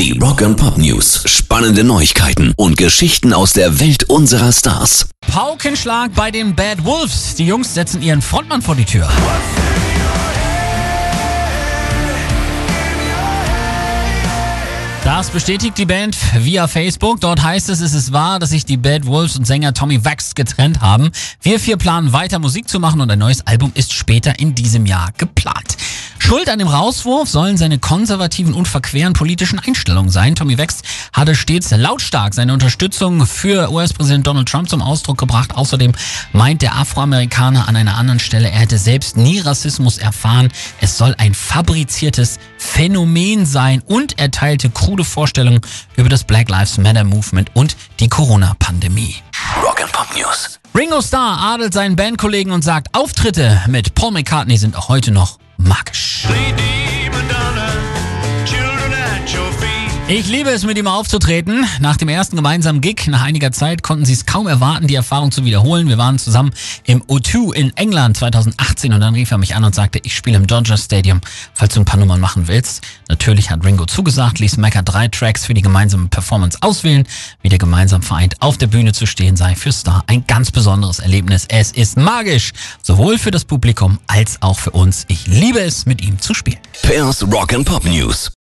Die Rock and Pop News. Spannende Neuigkeiten und Geschichten aus der Welt unserer Stars. Paukenschlag bei den Bad Wolves. Die Jungs setzen ihren Frontmann vor die Tür. Das bestätigt die Band via Facebook. Dort heißt es, es ist wahr, dass sich die Bad Wolves und Sänger Tommy Wax getrennt haben. Wir vier planen weiter Musik zu machen und ein neues Album ist später in diesem Jahr geplant. Schuld an dem Rauswurf sollen seine konservativen und verqueren politischen Einstellungen sein. Tommy Wex hatte stets lautstark seine Unterstützung für US-Präsident Donald Trump zum Ausdruck gebracht. Außerdem meint der Afroamerikaner an einer anderen Stelle, er hätte selbst nie Rassismus erfahren. Es soll ein fabriziertes Phänomen sein und er teilte krude Vorstellungen über das Black Lives Matter Movement und die Corona-Pandemie. Rock and Pop News. Ringo Starr adelt seinen Bandkollegen und sagt, Auftritte mit Paul McCartney sind auch heute noch magisch. Ich liebe es, mit ihm aufzutreten. Nach dem ersten gemeinsamen Gig, nach einiger Zeit, konnten sie es kaum erwarten, die Erfahrung zu wiederholen. Wir waren zusammen im O2 in England 2018 und dann rief er mich an und sagte, ich spiele im Dodger Stadium, falls du ein paar Nummern machen willst. Natürlich hat Ringo zugesagt, ließ Mecca drei Tracks für die gemeinsame Performance auswählen. Wieder gemeinsam vereint auf der Bühne zu stehen sei für Star ein ganz besonderes Erlebnis. Es ist magisch, sowohl für das Publikum als auch für uns. Ich liebe es, mit ihm zu spielen. Pairs Rock and Pop News.